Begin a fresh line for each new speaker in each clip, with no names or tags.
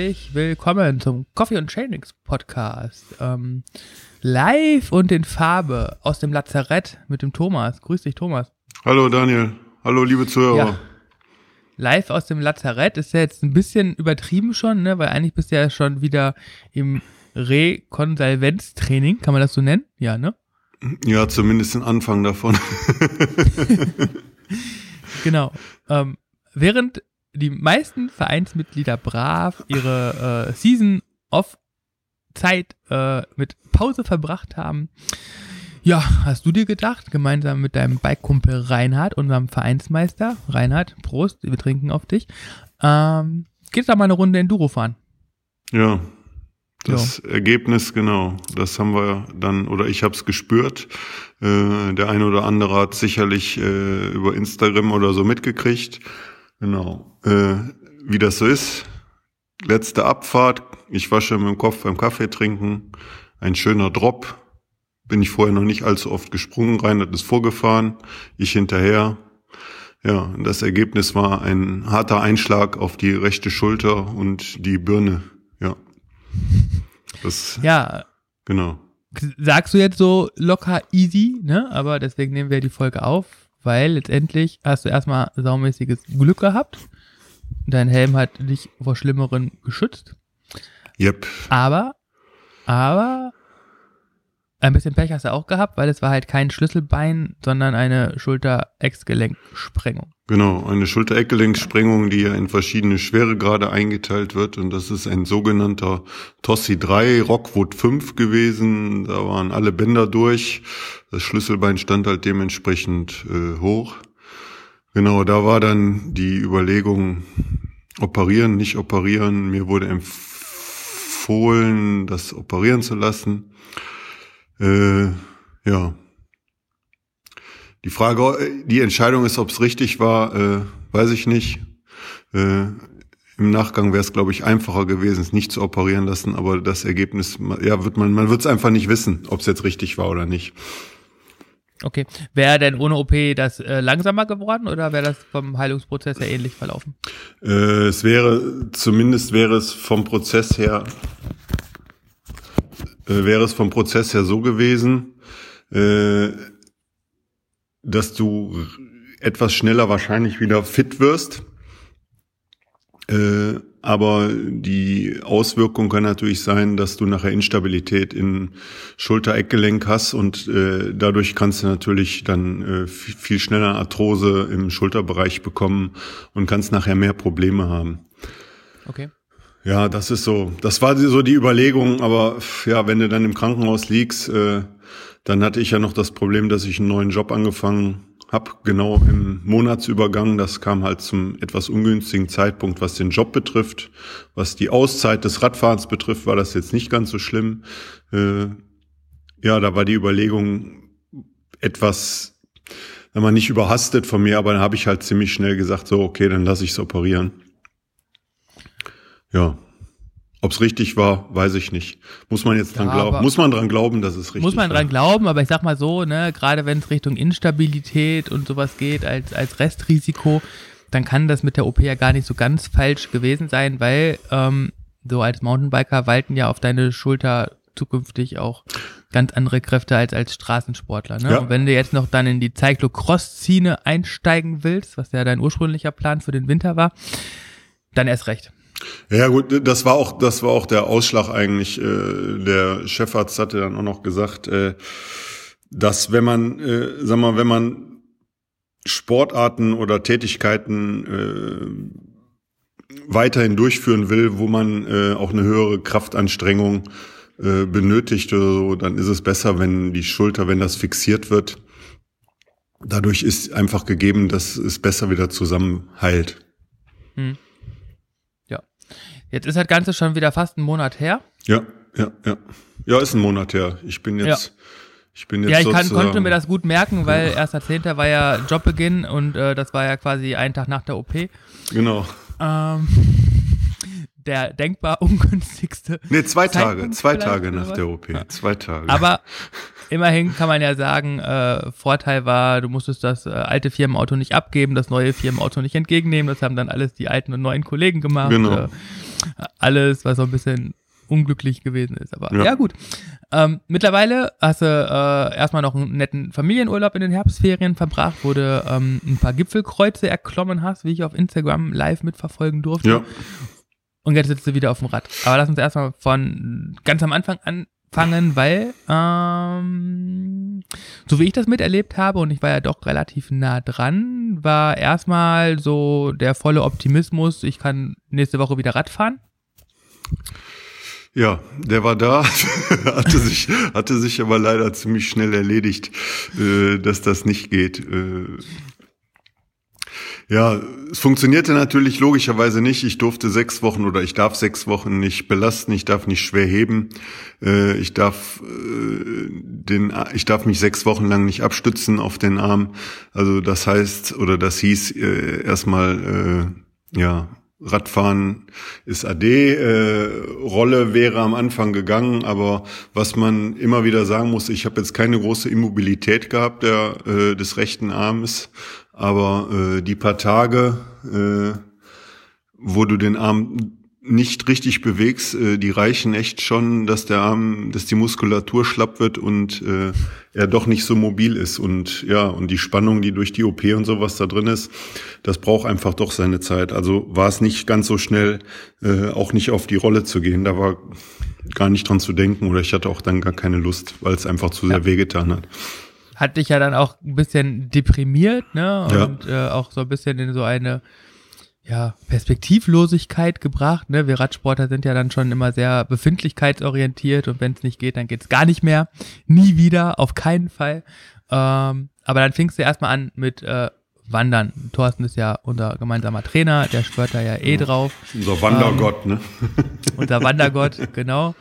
herzlich willkommen zum Coffee und Trainings Podcast. Ähm, live und in Farbe aus dem Lazarett mit dem Thomas. Grüß dich, Thomas.
Hallo Daniel. Hallo liebe Zuhörer. Ja.
Live aus dem Lazarett ist ja jetzt ein bisschen übertrieben schon, ne? weil eigentlich bist du ja schon wieder im Rekonsalvenztraining, kann man das so nennen? Ja, ne?
Ja, zumindest den Anfang davon.
genau. Ähm, während die meisten Vereinsmitglieder brav ihre äh, Season of Zeit äh, mit Pause verbracht haben. Ja, hast du dir gedacht, gemeinsam mit deinem Bike-Kumpel Reinhard, unserem Vereinsmeister, Reinhard, Prost, wir trinken auf dich, ähm, geht da mal eine Runde Enduro fahren.
Ja, das ja. Ergebnis, genau, das haben wir dann, oder ich habe es gespürt. Äh, der eine oder andere hat sicherlich äh, über Instagram oder so mitgekriegt. Genau. Äh, wie das so ist. Letzte Abfahrt. Ich wasche mit dem Kopf beim Kaffee trinken. Ein schöner Drop. Bin ich vorher noch nicht allzu oft gesprungen. Reinhard ist vorgefahren. Ich hinterher. Ja, das Ergebnis war ein harter Einschlag auf die rechte Schulter und die Birne. Ja.
Das, ja. Genau. Sagst du jetzt so locker easy, ne? Aber deswegen nehmen wir die Folge auf weil letztendlich hast du erstmal saumäßiges Glück gehabt. Dein Helm hat dich vor Schlimmeren geschützt.
Yep.
Aber, aber ein bisschen Pech hast du auch gehabt, weil es war halt kein Schlüsselbein, sondern eine Schulter-Eckgelenksprengung.
Genau, eine Schulter-Eckgelenksprengung, die ja in verschiedene Schweregrade eingeteilt wird. Und das ist ein sogenannter Tossi 3 Rockwood 5 gewesen. Da waren alle Bänder durch. Das Schlüsselbein stand halt dementsprechend äh, hoch. Genau, da war dann die Überlegung, operieren, nicht operieren. Mir wurde empfohlen, das operieren zu lassen. Äh, ja. Die Frage, die Entscheidung ist, ob es richtig war, äh, weiß ich nicht. Äh, Im Nachgang wäre es, glaube ich, einfacher gewesen, es nicht zu operieren lassen, aber das Ergebnis, ja, wird man, man wird es einfach nicht wissen, ob es jetzt richtig war oder nicht.
Okay. Wäre denn ohne OP das äh, langsamer geworden oder wäre das vom Heilungsprozess her ähnlich verlaufen?
Äh, es wäre, zumindest wäre es vom Prozess her äh, wäre es vom Prozess her so gewesen, äh, dass du etwas schneller wahrscheinlich wieder fit wirst. Äh, aber die Auswirkung kann natürlich sein, dass du nachher Instabilität in Schulter-Eckgelenk hast und äh, dadurch kannst du natürlich dann äh, viel schneller Arthrose im Schulterbereich bekommen und kannst nachher mehr Probleme haben.
Okay.
Ja, das ist so. Das war so die Überlegung, aber ja, wenn du dann im Krankenhaus liegst, äh, dann hatte ich ja noch das Problem, dass ich einen neuen Job angefangen habe, genau im Monatsübergang. Das kam halt zum etwas ungünstigen Zeitpunkt, was den Job betrifft. Was die Auszeit des Radfahrens betrifft, war das jetzt nicht ganz so schlimm. Äh, ja, da war die Überlegung etwas, wenn man nicht überhastet von mir, aber dann habe ich halt ziemlich schnell gesagt, so, okay, dann lasse ich es operieren. Ja. Ob es richtig war, weiß ich nicht. Muss man jetzt dran ja, glauben? Muss man dran glauben, dass es richtig war?
Muss man war? dran glauben, aber ich sag mal so, ne, gerade wenn es Richtung Instabilität und sowas geht als, als Restrisiko, dann kann das mit der OP ja gar nicht so ganz falsch gewesen sein, weil ähm, so als Mountainbiker walten ja auf deine Schulter zukünftig auch ganz andere Kräfte als als Straßensportler. Ne? Ja. Und wenn du jetzt noch dann in die Cyclocross-Szene einsteigen willst, was ja dein ursprünglicher Plan für den Winter war, dann erst recht.
Ja gut, das war auch das war auch der Ausschlag eigentlich. Äh, der Chefarzt hatte dann auch noch gesagt, äh, dass wenn man, äh, sag mal, wenn man Sportarten oder Tätigkeiten äh, weiterhin durchführen will, wo man äh, auch eine höhere Kraftanstrengung äh, benötigt oder so, dann ist es besser, wenn die Schulter, wenn das fixiert wird. Dadurch ist einfach gegeben, dass es besser wieder zusammenheilt. Hm.
Jetzt ist das Ganze schon wieder fast ein Monat her.
Ja, ja, ja. Ja, ist ein Monat her. Ich bin jetzt. Ja. Ich bin jetzt
ja, ich kann, konnte mir das gut merken, weil ja. 1.10. war ja Jobbeginn und äh, das war ja quasi ein Tag nach der OP.
Genau.
Ähm, der denkbar ungünstigste.
Nee, zwei Tage, zwei Tage nach der OP. Ja. Zwei Tage.
Aber immerhin kann man ja sagen, äh, Vorteil war, du musstest das äh, alte Firmenauto nicht abgeben, das neue Firmenauto nicht entgegennehmen. Das haben dann alles die alten und neuen Kollegen gemacht.
Genau.
Äh, alles, was so ein bisschen unglücklich gewesen ist. Aber ja, ja gut. Ähm, mittlerweile hast du äh, erstmal noch einen netten Familienurlaub in den Herbstferien verbracht, wo du ähm, ein paar Gipfelkreuze erklommen hast, wie ich auf Instagram live mitverfolgen durfte. Ja. Und jetzt sitzt du wieder auf dem Rad. Aber lass uns erstmal von ganz am Anfang anfangen, weil, ähm, so wie ich das miterlebt habe, und ich war ja doch relativ nah dran, war erstmal so der volle Optimismus, ich kann nächste Woche wieder Rad fahren.
Ja, der war da, hatte sich, hatte sich aber leider ziemlich schnell erledigt, äh, dass das nicht geht. Äh, ja, es funktionierte natürlich logischerweise nicht. Ich durfte sechs Wochen oder ich darf sechs Wochen nicht belasten, ich darf nicht schwer heben, äh, ich darf äh, den, ich darf mich sechs Wochen lang nicht abstützen auf den Arm. Also das heißt oder das hieß äh, erstmal ja Radfahren ist AD, Rolle wäre am Anfang gegangen, aber was man immer wieder sagen muss, ich habe jetzt keine große Immobilität gehabt der, des rechten Armes, aber äh, die paar Tage, äh, wo du den Arm nicht richtig bewegst, äh, die reichen echt schon, dass der Arm, dass die Muskulatur schlapp wird und äh, er doch nicht so mobil ist und ja und die Spannung, die durch die OP und sowas da drin ist, das braucht einfach doch seine Zeit. Also war es nicht ganz so schnell, äh, auch nicht auf die Rolle zu gehen. Da war gar nicht dran zu denken oder ich hatte auch dann gar keine Lust, weil es einfach zu ja. sehr wehgetan hat.
Hat dich ja dann auch ein bisschen deprimiert, ne? Und ja. äh, auch so ein bisschen in so eine ja, Perspektivlosigkeit gebracht. Ne? Wir Radsportler sind ja dann schon immer sehr befindlichkeitsorientiert und wenn es nicht geht, dann geht's gar nicht mehr. Nie wieder, auf keinen Fall. Ähm, aber dann fingst du erstmal an mit äh, Wandern. Thorsten ist ja unser gemeinsamer Trainer, der schwört da ja eh drauf.
Unser Wandergott, ähm, ne?
unser Wandergott, genau.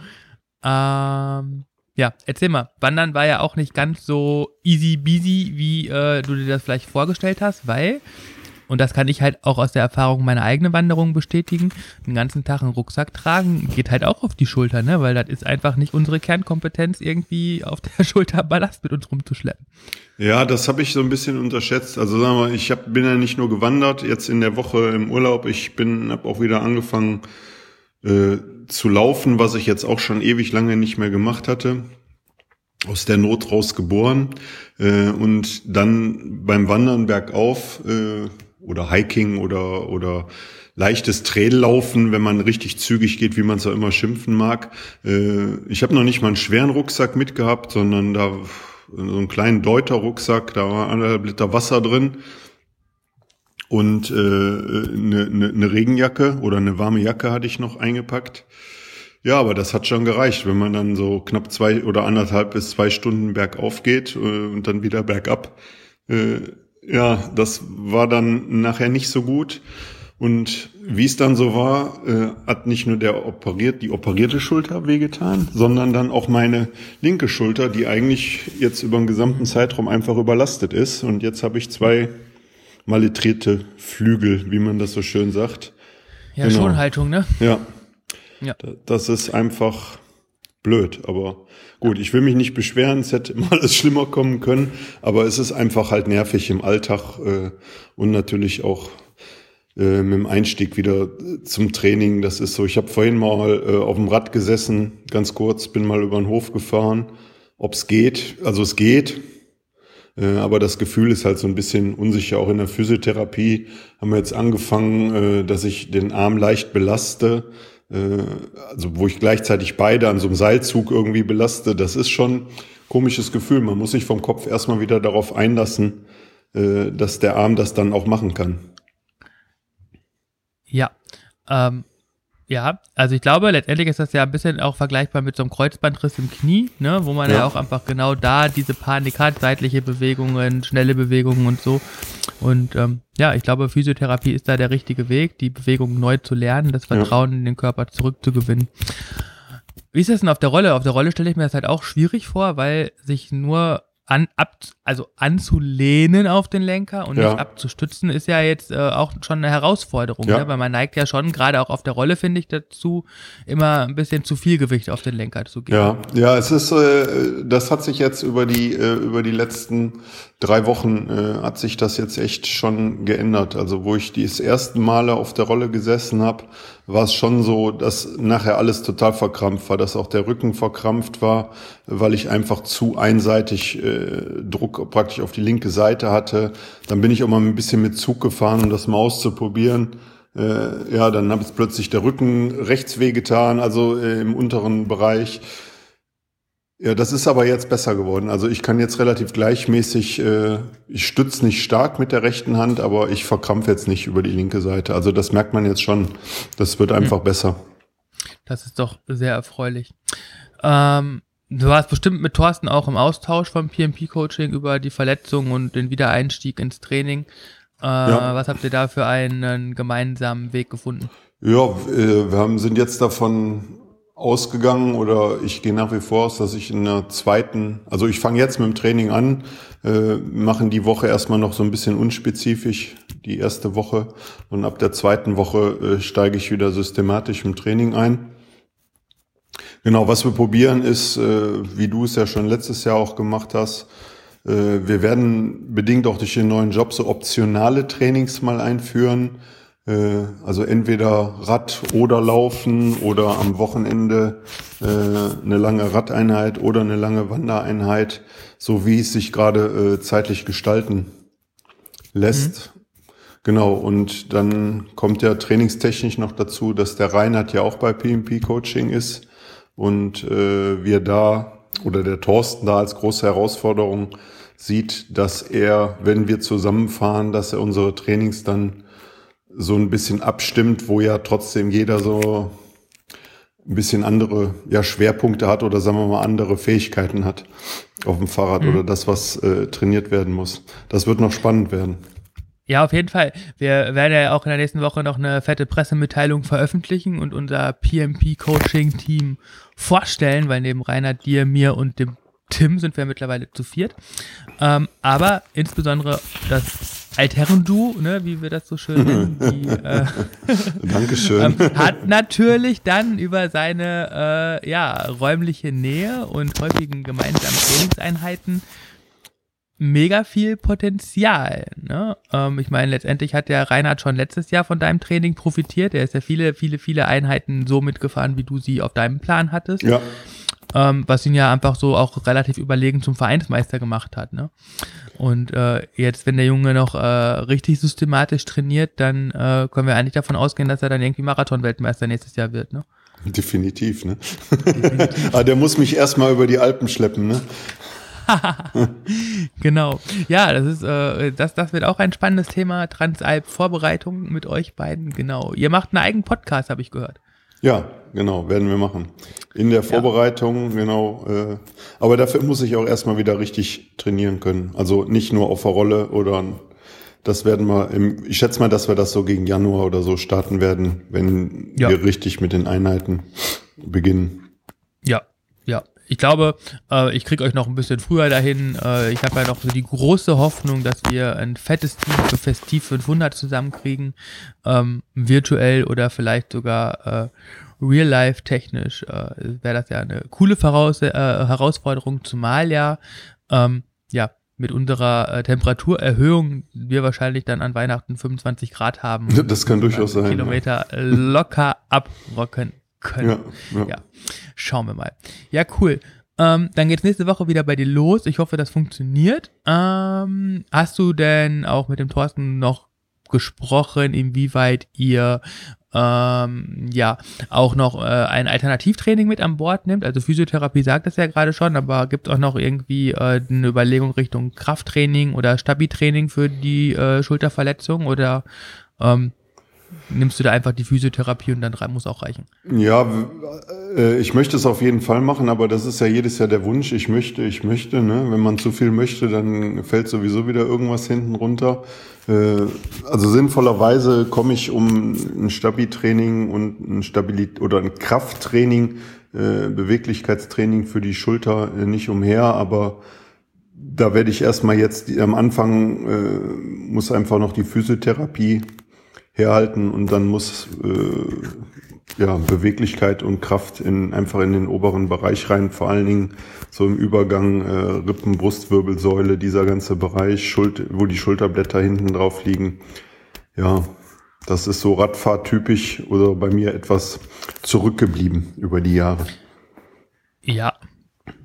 Ähm, ja, erzähl mal. Wandern war ja auch nicht ganz so easy beasy, wie äh, du dir das vielleicht vorgestellt hast, weil und das kann ich halt auch aus der Erfahrung meiner eigenen Wanderung bestätigen, den ganzen Tag einen Rucksack tragen, geht halt auch auf die Schulter, ne? Weil das ist einfach nicht unsere Kernkompetenz, irgendwie auf der Schulter Ballast mit uns rumzuschleppen.
Ja, das habe ich so ein bisschen unterschätzt. Also sagen wir, ich hab, bin ja nicht nur gewandert, jetzt in der Woche im Urlaub, ich bin habe auch wieder angefangen äh, zu laufen, was ich jetzt auch schon ewig lange nicht mehr gemacht hatte. Aus der Not raus geboren äh, und dann beim Wandern bergauf äh, oder Hiking oder, oder leichtes Traillaufen, wenn man richtig zügig geht, wie man es auch immer schimpfen mag. Äh, ich habe noch nicht mal einen schweren Rucksack mitgehabt, sondern da so einen kleinen Deuter-Rucksack, da war anderthalb Liter Wasser drin und äh, eine, eine, eine Regenjacke oder eine warme Jacke hatte ich noch eingepackt. Ja, aber das hat schon gereicht, wenn man dann so knapp zwei oder anderthalb bis zwei Stunden bergauf geht äh, und dann wieder bergab. Äh, ja, das war dann nachher nicht so gut. Und wie es dann so war, äh, hat nicht nur der operiert, die operierte Schulter wehgetan, sondern dann auch meine linke Schulter, die eigentlich jetzt über den gesamten Zeitraum einfach überlastet ist. Und jetzt habe ich zwei malitrierte Flügel, wie man das so schön sagt.
Ja, genau. Schonhaltung, ne?
Ja. ja. Das ist einfach blöd, aber gut, ich will mich nicht beschweren, es hätte immer alles schlimmer kommen können, aber es ist einfach halt nervig im Alltag äh, und natürlich auch äh, mit dem Einstieg wieder zum Training. Das ist so, ich habe vorhin mal äh, auf dem Rad gesessen, ganz kurz, bin mal über den Hof gefahren, ob es geht, also es geht, äh, aber das Gefühl ist halt so ein bisschen unsicher. Auch in der Physiotherapie haben wir jetzt angefangen, äh, dass ich den Arm leicht belaste äh, also wo ich gleichzeitig beide an so einem Seilzug irgendwie belaste, das ist schon komisches Gefühl. Man muss sich vom Kopf erstmal wieder darauf einlassen, äh, dass der Arm das dann auch machen kann.
Ja, ähm, ja, also ich glaube, letztendlich ist das ja ein bisschen auch vergleichbar mit so einem Kreuzbandriss im Knie, ne, wo man ja, ja auch einfach genau da diese Panik hat, seitliche Bewegungen, schnelle Bewegungen und so. Und ähm, ja, ich glaube, Physiotherapie ist da der richtige Weg, die Bewegung neu zu lernen, das Vertrauen ja. in den Körper zurückzugewinnen. Wie ist das denn auf der Rolle? Auf der Rolle stelle ich mir das halt auch schwierig vor, weil sich nur an, ab, also anzulehnen auf den Lenker und ja. nicht abzustützen, ist ja jetzt äh, auch schon eine Herausforderung, ja. ne? weil man neigt ja schon, gerade auch auf der Rolle, finde ich, dazu, immer ein bisschen zu viel Gewicht auf den Lenker zu geben.
Ja, ja, es ist, äh, das hat sich jetzt über die, äh, über die letzten drei Wochen äh, hat sich das jetzt echt schon geändert. Also wo ich die ersten Male auf der Rolle gesessen habe, war es schon so, dass nachher alles total verkrampft war, dass auch der Rücken verkrampft war, weil ich einfach zu einseitig äh, Druck praktisch auf die linke Seite hatte. Dann bin ich auch mal ein bisschen mit Zug gefahren, um das mal auszuprobieren. Äh, ja, dann habe ich plötzlich der Rücken rechts wehgetan, also äh, im unteren Bereich. Ja, das ist aber jetzt besser geworden. Also ich kann jetzt relativ gleichmäßig, äh, ich stütze nicht stark mit der rechten Hand, aber ich verkrampfe jetzt nicht über die linke Seite. Also das merkt man jetzt schon. Das wird einfach mhm. besser.
Das ist doch sehr erfreulich. Ähm, du warst bestimmt mit Thorsten auch im Austausch vom PMP-Coaching über die Verletzung und den Wiedereinstieg ins Training. Äh, ja. Was habt ihr da für einen gemeinsamen Weg gefunden?
Ja, äh, wir haben, sind jetzt davon ausgegangen oder ich gehe nach wie vor aus, dass ich in der zweiten, also ich fange jetzt mit dem Training an, äh, machen die Woche erstmal noch so ein bisschen unspezifisch, die erste Woche und ab der zweiten Woche äh, steige ich wieder systematisch im Training ein. Genau, was wir probieren ist, äh, wie du es ja schon letztes Jahr auch gemacht hast, äh, wir werden bedingt auch durch den neuen Job so optionale Trainings mal einführen, also entweder Rad oder Laufen oder am Wochenende äh, eine lange Radeinheit oder eine lange Wandereinheit, so wie es sich gerade äh, zeitlich gestalten lässt. Mhm. Genau, und dann kommt ja trainingstechnisch noch dazu, dass der Reinhard ja auch bei PMP Coaching ist und äh, wir da oder der Thorsten da als große Herausforderung sieht, dass er, wenn wir zusammenfahren, dass er unsere Trainings dann so ein bisschen abstimmt, wo ja trotzdem jeder so ein bisschen andere ja, Schwerpunkte hat oder sagen wir mal andere Fähigkeiten hat auf dem Fahrrad mhm. oder das, was äh, trainiert werden muss. Das wird noch spannend werden.
Ja, auf jeden Fall. Wir werden ja auch in der nächsten Woche noch eine fette Pressemitteilung veröffentlichen und unser PMP-Coaching-Team vorstellen, weil neben Rainer, dir, mir und dem Tim sind wir mittlerweile zu viert. Ähm, aber insbesondere das Altherren-Du, ne, wie wir das so schön nennen, die, äh,
Dankeschön.
ähm, hat natürlich dann über seine äh, ja, räumliche Nähe und häufigen gemeinsamen Trainingseinheiten mega viel Potenzial. Ne? Ähm, ich meine, letztendlich hat der Reinhard schon letztes Jahr von deinem Training profitiert. Er ist ja viele, viele, viele Einheiten so mitgefahren, wie du sie auf deinem Plan hattest.
Ja.
Ähm, was ihn ja einfach so auch relativ überlegen zum Vereinsmeister gemacht hat. Ne? Und äh, jetzt, wenn der Junge noch äh, richtig systematisch trainiert, dann äh, können wir eigentlich davon ausgehen, dass er dann irgendwie Marathon-Weltmeister nächstes Jahr wird, ne?
Definitiv, ne? Definitiv. Aber ah, der muss mich erstmal über die Alpen schleppen, ne?
genau. Ja, das ist, äh, das, das wird auch ein spannendes Thema. Transalp-Vorbereitung mit euch beiden, genau. Ihr macht einen eigenen Podcast, habe ich gehört.
Ja, genau, werden wir machen. In der Vorbereitung, ja. genau. Äh, aber dafür muss ich auch erstmal wieder richtig trainieren können. Also nicht nur auf der Rolle oder das werden wir, im, ich schätze mal, dass wir das so gegen Januar oder so starten werden, wenn ja. wir richtig mit den Einheiten beginnen.
Ich glaube, äh, ich kriege euch noch ein bisschen früher dahin. Äh, ich habe ja noch so die große Hoffnung, dass wir ein fettes Team für Festiv 500 zusammenkriegen, ähm, virtuell oder vielleicht sogar äh, real-life technisch. Äh, Wäre das ja eine coole Voraus äh, Herausforderung, zumal ja, ähm, ja, mit unserer äh, Temperaturerhöhung wir wahrscheinlich dann an Weihnachten 25 Grad haben.
Das kann durchaus sein.
Kilometer ja. locker abrocken können. Ja, ja. ja, schauen wir mal. Ja, cool. Ähm, dann geht's nächste Woche wieder bei dir los. Ich hoffe, das funktioniert. Ähm, hast du denn auch mit dem Thorsten noch gesprochen, inwieweit ihr ähm, ja auch noch äh, ein Alternativtraining mit an Bord nimmt. Also Physiotherapie sagt es ja gerade schon, aber gibt es auch noch irgendwie äh, eine Überlegung Richtung Krafttraining oder Stabi-Training für die äh, Schulterverletzung oder ähm, nimmst du da einfach die Physiotherapie und dann muss auch reichen.
Ja, äh, ich möchte es auf jeden Fall machen, aber das ist ja jedes Jahr der Wunsch. Ich möchte, ich möchte. Ne? Wenn man zu viel möchte, dann fällt sowieso wieder irgendwas hinten runter. Äh, also sinnvollerweise komme ich um ein Stabi-Training und ein Stabilit oder ein Krafttraining, äh, Beweglichkeitstraining für die Schulter nicht umher, aber da werde ich erstmal jetzt am Anfang muss einfach noch die Physiotherapie herhalten und dann muss äh, ja, Beweglichkeit und Kraft in, einfach in den oberen Bereich rein, vor allen Dingen so im Übergang äh, Rippen, Brustwirbelsäule, dieser ganze Bereich, Schuld, wo die Schulterblätter hinten drauf liegen. Ja, das ist so Radfahrtypisch oder bei mir etwas zurückgeblieben über die Jahre.
Ja,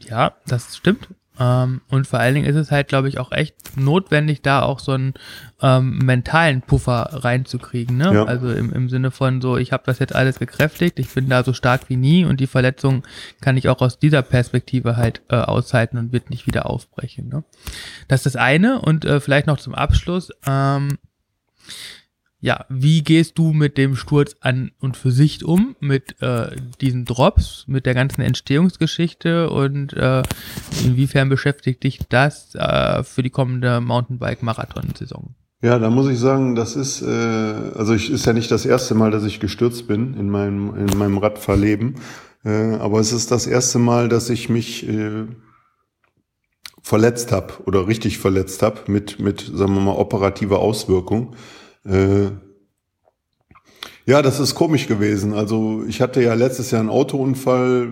ja, das stimmt. Ähm, und vor allen Dingen ist es halt, glaube ich, auch echt notwendig, da auch so einen ähm, mentalen Puffer reinzukriegen. Ne? Ja. Also im, im Sinne von so, ich habe das jetzt alles gekräftigt, ich bin da so stark wie nie und die Verletzung kann ich auch aus dieser Perspektive halt äh, aushalten und wird nicht wieder aufbrechen. Ne? Das ist das eine und äh, vielleicht noch zum Abschluss. Ähm, ja, wie gehst du mit dem Sturz an und für sich um, mit äh, diesen Drops, mit der ganzen Entstehungsgeschichte und äh, inwiefern beschäftigt dich das äh, für die kommende Mountainbike-Marathon-Saison?
Ja, da muss ich sagen, das ist, äh, also ich, ist ja nicht das erste Mal, dass ich gestürzt bin in meinem, in meinem Radfahrleben, äh, aber es ist das erste Mal, dass ich mich äh, verletzt habe oder richtig verletzt habe mit, mit, sagen wir mal, operativer Auswirkung. Äh, ja, das ist komisch gewesen. Also ich hatte ja letztes Jahr einen Autounfall,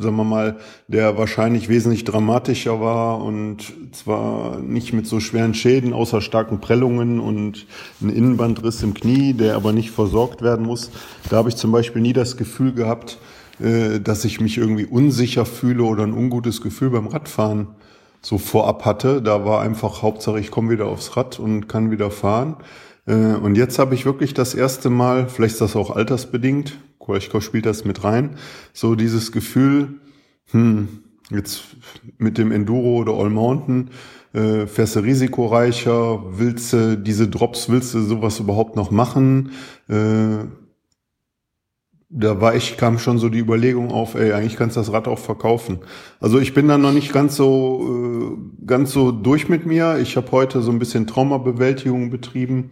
sagen wir mal, der wahrscheinlich wesentlich dramatischer war und zwar nicht mit so schweren Schäden, außer starken Prellungen und ein Innenbandriss im Knie, der aber nicht versorgt werden muss. Da habe ich zum Beispiel nie das Gefühl gehabt, äh, dass ich mich irgendwie unsicher fühle oder ein ungutes Gefühl beim Radfahren so vorab hatte. Da war einfach Hauptsache, ich komme wieder aufs Rad und kann wieder fahren. Äh, und jetzt habe ich wirklich das erste Mal, vielleicht ist das auch altersbedingt, Koechko spielt das mit rein, so dieses Gefühl, hm, jetzt mit dem Enduro oder All Mountain, äh, fährst du risikoreicher, willst du diese Drops, willst du sowas überhaupt noch machen? Äh, da war ich, kam schon so die Überlegung auf, ey, eigentlich kannst du das Rad auch verkaufen. Also ich bin da noch nicht ganz so, äh, ganz so durch mit mir. Ich habe heute so ein bisschen Traumabewältigung betrieben,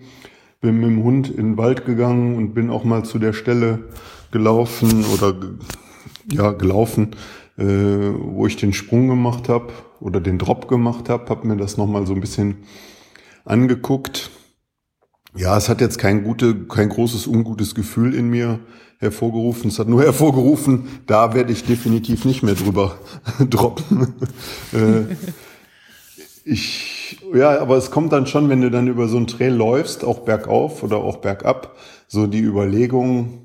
bin mit dem Hund in den Wald gegangen und bin auch mal zu der Stelle gelaufen oder ja gelaufen, äh, wo ich den Sprung gemacht habe oder den Drop gemacht habe, habe mir das nochmal so ein bisschen angeguckt. Ja, es hat jetzt kein gute, kein großes ungutes Gefühl in mir hervorgerufen. Es hat nur hervorgerufen, da werde ich definitiv nicht mehr drüber droppen. äh, ich, ja, aber es kommt dann schon, wenn du dann über so ein Trail läufst, auch bergauf oder auch bergab, so die Überlegung,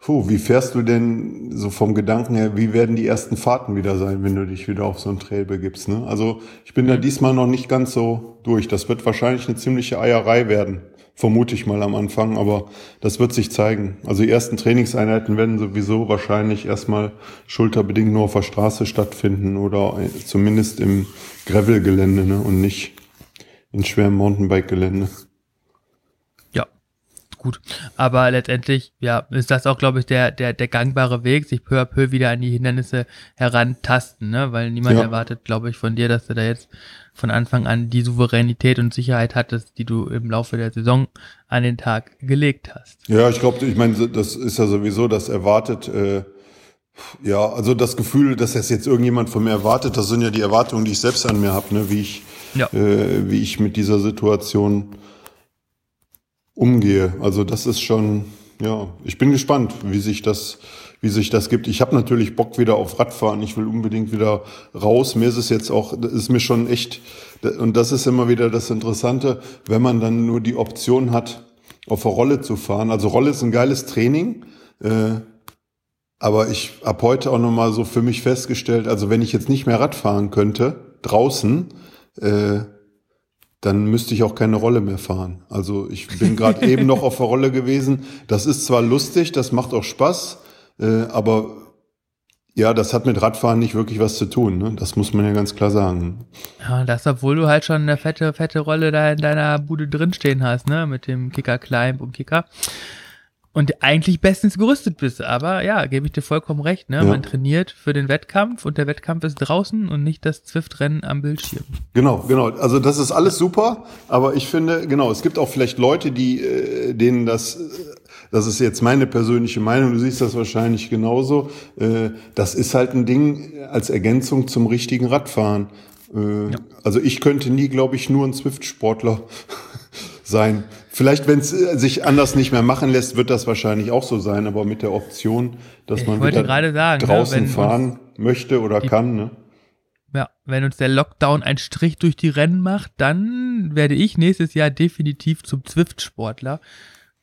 Puh, wie fährst du denn so vom Gedanken her, wie werden die ersten Fahrten wieder sein, wenn du dich wieder auf so ein Trail begibst? Ne? Also ich bin da diesmal noch nicht ganz so durch. Das wird wahrscheinlich eine ziemliche Eierei werden vermute ich mal am Anfang, aber das wird sich zeigen. Also die ersten Trainingseinheiten werden sowieso wahrscheinlich erstmal schulterbedingt nur auf der Straße stattfinden oder zumindest im Gravel-Gelände ne? und nicht in schwerem Mountainbike-Gelände
gut. Aber letztendlich, ja, ist das auch, glaube ich, der, der, der gangbare Weg, sich peu à peu wieder an die Hindernisse herantasten, ne? Weil niemand ja. erwartet, glaube ich, von dir, dass du da jetzt von Anfang an die Souveränität und Sicherheit hattest, die du im Laufe der Saison an den Tag gelegt hast.
Ja, ich glaube, ich meine, das ist ja sowieso das erwartet, äh, ja, also das Gefühl, dass das jetzt irgendjemand von mir erwartet, das sind ja die Erwartungen, die ich selbst an mir habe, ne? wie ich, ja. äh, wie ich mit dieser Situation umgehe. Also das ist schon, ja, ich bin gespannt, wie sich das, wie sich das gibt. Ich habe natürlich Bock wieder auf Radfahren. Ich will unbedingt wieder raus. Mir ist es jetzt auch, das ist mir schon echt, und das ist immer wieder das Interessante, wenn man dann nur die Option hat, auf der Rolle zu fahren. Also Rolle ist ein geiles Training. Äh, aber ich habe heute auch nochmal so für mich festgestellt, also wenn ich jetzt nicht mehr Radfahren könnte, draußen, äh, dann müsste ich auch keine Rolle mehr fahren. Also ich bin gerade eben noch auf der Rolle gewesen. Das ist zwar lustig, das macht auch Spaß, äh, aber ja, das hat mit Radfahren nicht wirklich was zu tun. Ne? Das muss man ja ganz klar sagen.
Ja, das, obwohl du halt schon eine fette, fette Rolle da in deiner Bude drinstehen hast, ne? Mit dem Kicker Climb und Kicker und eigentlich bestens gerüstet bist. Aber ja, gebe ich dir vollkommen recht. Ne? Ja. Man trainiert für den Wettkampf und der Wettkampf ist draußen und nicht das Zwift-Rennen am Bildschirm.
Genau, genau. Also das ist alles super, aber ich finde, genau, es gibt auch vielleicht Leute, die äh, denen das äh, das ist jetzt meine persönliche Meinung, du siehst das wahrscheinlich genauso. Äh, das ist halt ein Ding als Ergänzung zum richtigen Radfahren. Äh, ja. Also ich könnte nie, glaube ich, nur einen Zwift-Sportler sein. Vielleicht, wenn es äh, sich anders nicht mehr machen lässt, wird das wahrscheinlich auch so sein, aber mit der Option, dass
Ich
man
wollte
wieder
gerade sagen, ne,
draußen
wenn uns-
fahren möchte oder kann. Ne?
Ja, wenn uns der Lockdown einen Strich durch die Rennen macht, dann werde ich nächstes Jahr definitiv zum Zwift-Sportler,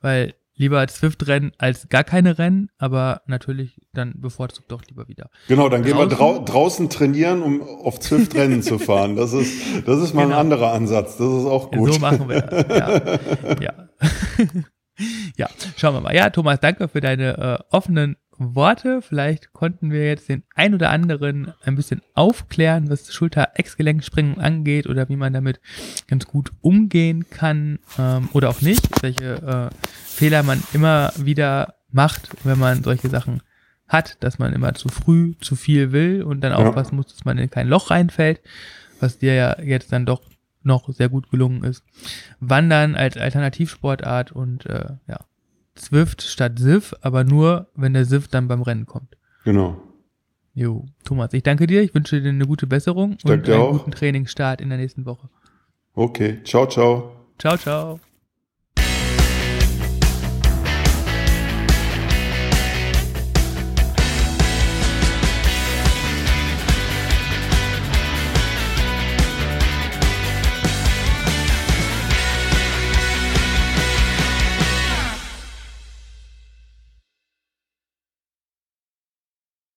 weil lieber Zwift-Rennen als gar keine Rennen, aber natürlich dann bevorzugt doch lieber wieder.
Genau, dann gehen wir drau
Draußen?
draußen trainieren, um auf Zwift-Rennen zu fahren. Das ist, das ist mal
Genau.
ein anderer Ansatz. Das ist auch
Ja,
gut.
so machen wir das. Ja. ja. ja, schauen wir mal. Ja, Thomas, danke für deine äh, offenen Worte. Vielleicht konnten wir jetzt den ein oder anderen ein bisschen aufklären, was Schulter-Ex-Gelenkspringen angeht oder wie man damit ganz gut umgehen kann ähm, oder auch nicht, welche äh, Fehler man immer wieder macht, wenn man solche Sachen hat, dass man immer zu früh zu viel will und dann aufpassen muss, dass man in kein Loch reinfällt, was dir ja jetzt dann doch noch sehr gut gelungen ist. Wandern als Alternativsportart und äh, ja, Zwift statt Siv, aber nur, wenn der Siv dann beim Rennen kommt.
Genau.
Jo, Thomas, ich danke dir. Ich wünsche dir eine gute Besserung und einen
auch.
guten Trainingsstart in der nächsten Woche.
Okay. Ciao, ciao.
Ciao, ciao.